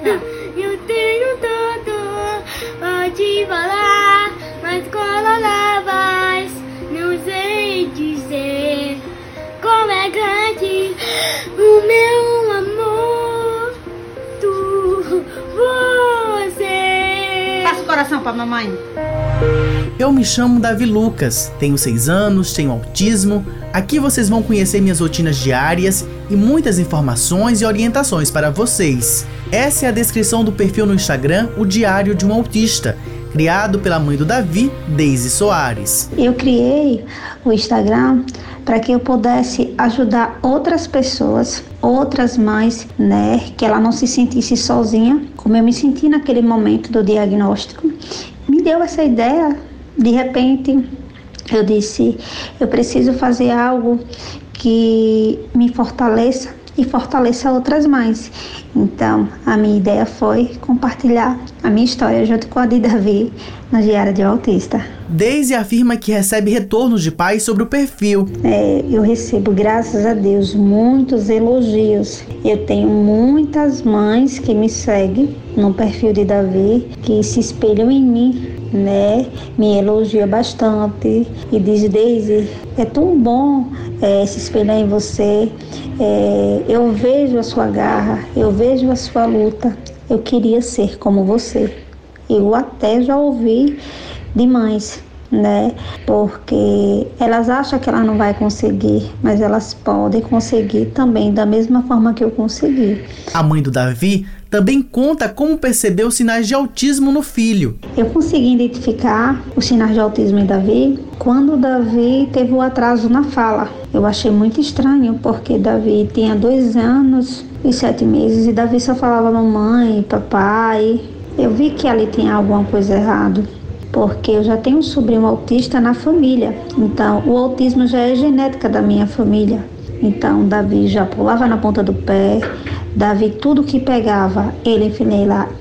Eu tenho tudo, pode falar, mas quando lá vais, não sei dizer como é grande o meu amor. Tu, você. Faça o coração pra mamãe. Eu me chamo Davi Lucas, tenho 6 anos, tenho autismo. Aqui vocês vão conhecer minhas rotinas diárias e muitas informações e orientações para vocês. Essa é a descrição do perfil no Instagram O Diário de um Autista, criado pela mãe do Davi, Deise Soares. Eu criei o Instagram para que eu pudesse ajudar outras pessoas, outras mães, né, que ela não se sentisse sozinha, como eu me senti naquele momento do diagnóstico. Me deu essa ideia de repente, eu disse: eu preciso fazer algo que me fortaleça e fortaleça outras mães. Então, a minha ideia foi compartilhar a minha história junto com a de Davi no Diário de Autista. Daisy afirma que recebe retornos de pais sobre o perfil. É, eu recebo, graças a Deus, muitos elogios. Eu tenho muitas mães que me seguem no perfil de Davi, que se espelham em mim né? Me elogia bastante e diz, Daisy, é tão bom é, se espelhar em você. É, eu vejo a sua garra, eu vejo a sua luta. Eu queria ser como você. Eu até já ouvi de mães né? Porque elas acham que ela não vai conseguir, mas elas podem conseguir também da mesma forma que eu consegui. A mãe do Davi também conta como percebeu sinais de autismo no filho. Eu consegui identificar os sinais de autismo em Davi quando Davi teve o atraso na fala. Eu achei muito estranho porque Davi tinha dois anos e sete meses e Davi só falava mamãe, papai. Eu vi que ali tinha alguma coisa errada porque eu já tenho um sobrinho autista na família. Então, o autismo já é genética da minha família. Então, Davi já pulava na ponta do pé. Davi, tudo que pegava, ele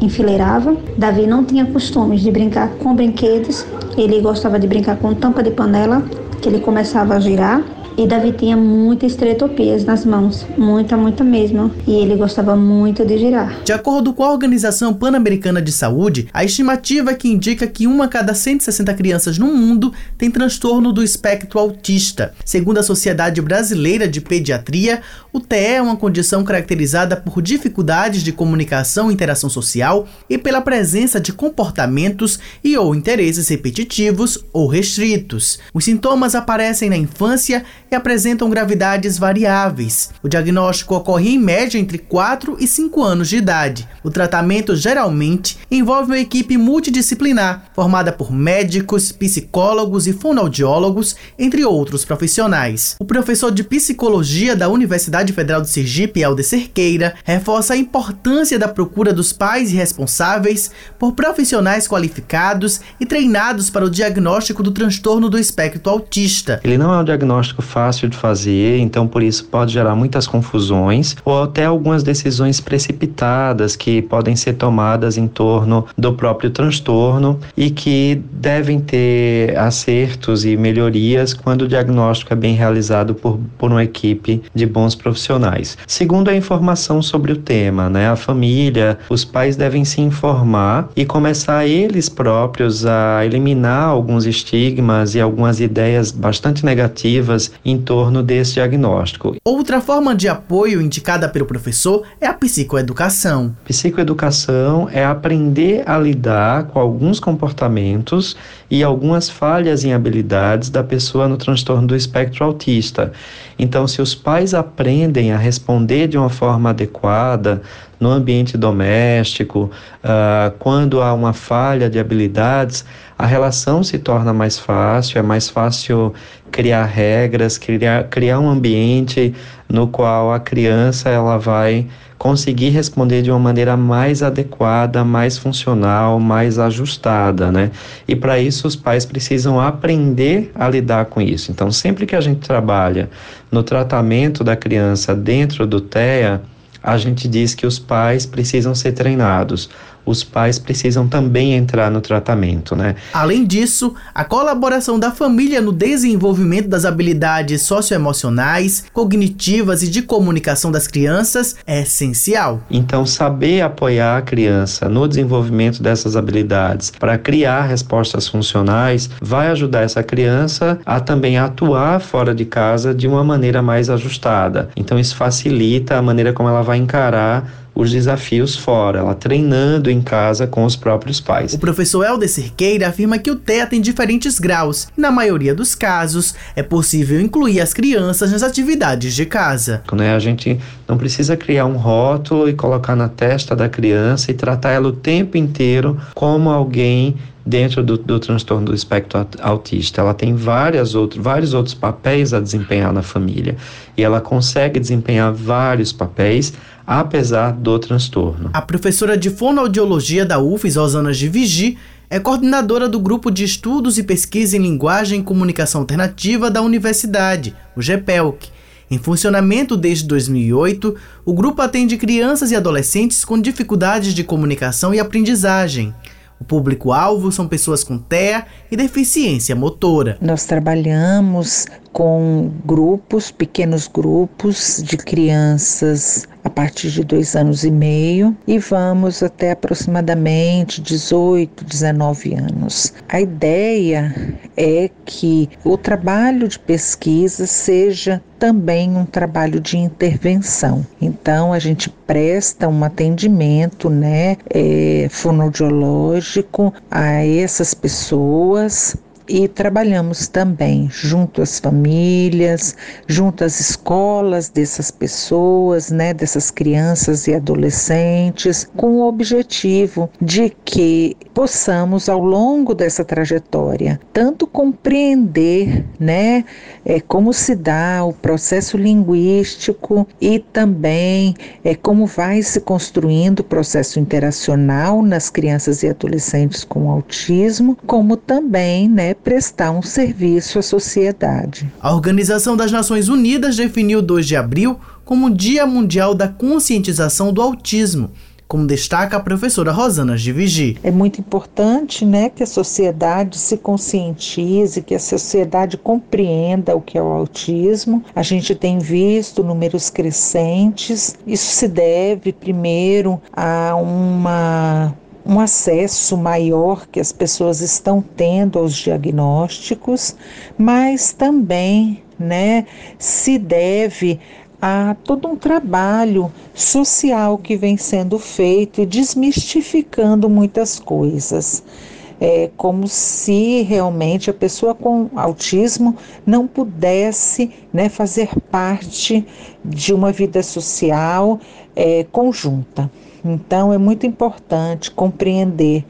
enfileirava. Davi não tinha costumes de brincar com brinquedos. Ele gostava de brincar com tampa de panela, que ele começava a girar. E Davi tinha muitas estretopias nas mãos, muita, muita mesmo. E ele gostava muito de girar. De acordo com a Organização Pan-Americana de Saúde, a estimativa que indica que uma a cada 160 crianças no mundo tem transtorno do espectro autista. Segundo a Sociedade Brasileira de Pediatria, o TE é uma condição caracterizada por dificuldades de comunicação e interação social e pela presença de comportamentos e ou interesses repetitivos ou restritos. Os sintomas aparecem na infância e apresentam gravidades variáveis. O diagnóstico ocorre em média entre 4 e 5 anos de idade. O tratamento geralmente envolve uma equipe multidisciplinar, formada por médicos, psicólogos e fonoaudiólogos, entre outros profissionais. O professor de psicologia da Universidade Federal de Sergipe, Alder Cerqueira, reforça a importância da procura dos pais e responsáveis por profissionais qualificados e treinados para o diagnóstico do transtorno do espectro autista. Ele não é um diagnóstico fácil de fazer, então por isso pode gerar muitas confusões ou até algumas decisões precipitadas que podem ser tomadas em torno do próprio transtorno e que devem ter acertos e melhorias quando o diagnóstico é bem realizado por, por uma equipe de bons profissionais. Segundo a informação sobre o tema, né, a família, os pais devem se informar e começar eles próprios a eliminar alguns estigmas e algumas ideias bastante negativas em torno desse diagnóstico. Outra forma de apoio indicada pelo professor é a psicoeducação. Psicoeducação é aprender a lidar com alguns comportamentos e algumas falhas em habilidades da pessoa no transtorno do espectro autista. Então, se os pais aprendem a responder de uma forma adequada no ambiente doméstico, uh, quando há uma falha de habilidades, a relação se torna mais fácil, é mais fácil criar regras, criar, criar um ambiente no qual a criança ela vai conseguir responder de uma maneira mais adequada, mais funcional, mais ajustada, né? E para isso os pais precisam aprender a lidar com isso. Então, sempre que a gente trabalha no tratamento da criança dentro do TEA, a gente diz que os pais precisam ser treinados. Os pais precisam também entrar no tratamento, né? Além disso, a colaboração da família no desenvolvimento das habilidades socioemocionais, cognitivas e de comunicação das crianças é essencial. Então, saber apoiar a criança no desenvolvimento dessas habilidades para criar respostas funcionais vai ajudar essa criança a também atuar fora de casa de uma maneira mais ajustada. Então, isso facilita a maneira como ela vai encarar os desafios fora, ela treinando em casa com os próprios pais. O professor Helder Cerqueira afirma que o TEA tem diferentes graus e, na maioria dos casos, é possível incluir as crianças nas atividades de casa. Né? A gente não precisa criar um rótulo e colocar na testa da criança e tratar ela o tempo inteiro como alguém dentro do, do, transtorno do espectro autista. Ela tem várias outro, vários outros papéis a desempenhar na família e ela consegue desempenhar vários papéis apesar do transtorno. A professora de fonoaudiologia da UFES, Rosana de Vigi, é coordenadora do Grupo de Estudos e Pesquisa em Linguagem e Comunicação Alternativa da Universidade, o GEPELC. Em funcionamento desde 2008, o grupo atende crianças e adolescentes com dificuldades de comunicação e aprendizagem. O público-alvo são pessoas com TEA e deficiência motora. Nós trabalhamos com grupos, pequenos grupos de crianças a partir de dois anos e meio e vamos até aproximadamente 18, 19 anos. A ideia é que o trabalho de pesquisa seja também um trabalho de intervenção. Então a gente presta um atendimento, né, é, fonoaudiológico a essas pessoas e trabalhamos também junto às famílias, junto às escolas dessas pessoas, né, dessas crianças e adolescentes, com o objetivo de que possamos ao longo dessa trajetória tanto compreender, né, é, como se dá o processo linguístico e também é, como vai se construindo o processo interacional nas crianças e adolescentes com autismo, como também, né, prestar um serviço à sociedade. A Organização das Nações Unidas definiu 2 de abril como o Dia Mundial da Conscientização do Autismo como destaca a professora Rosana Givigi. É muito importante né, que a sociedade se conscientize, que a sociedade compreenda o que é o autismo. A gente tem visto números crescentes. Isso se deve, primeiro, a uma um acesso maior que as pessoas estão tendo aos diagnósticos, mas também né, se deve a todo um trabalho social que vem sendo feito e desmistificando muitas coisas. É como se realmente a pessoa com autismo não pudesse né, fazer parte de uma vida social é, conjunta. Então, é muito importante compreender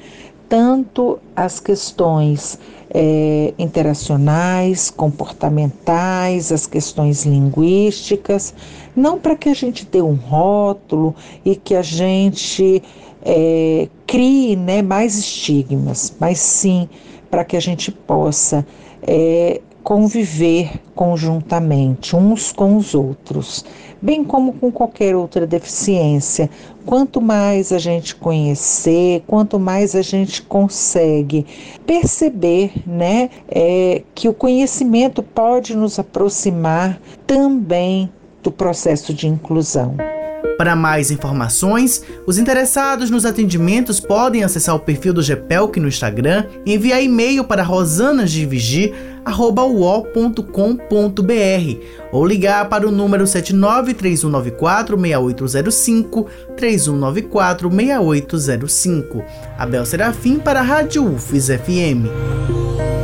tanto as questões é, interacionais, comportamentais, as questões linguísticas, não para que a gente dê um rótulo e que a gente é, crie né, mais estigmas, mas sim para que a gente possa é, conviver conjuntamente uns com os outros, bem como com qualquer outra deficiência. Quanto mais a gente conhecer, quanto mais a gente consegue perceber, né, é, que o conhecimento pode nos aproximar também do processo de inclusão. Para mais informações, os interessados nos atendimentos podem acessar o perfil do GEPELC no Instagram e enviar e-mail para rosanasdivigi.com.br ou ligar para o número 7931946805 31946805. Abel Serafim para a Rádio UFES FM.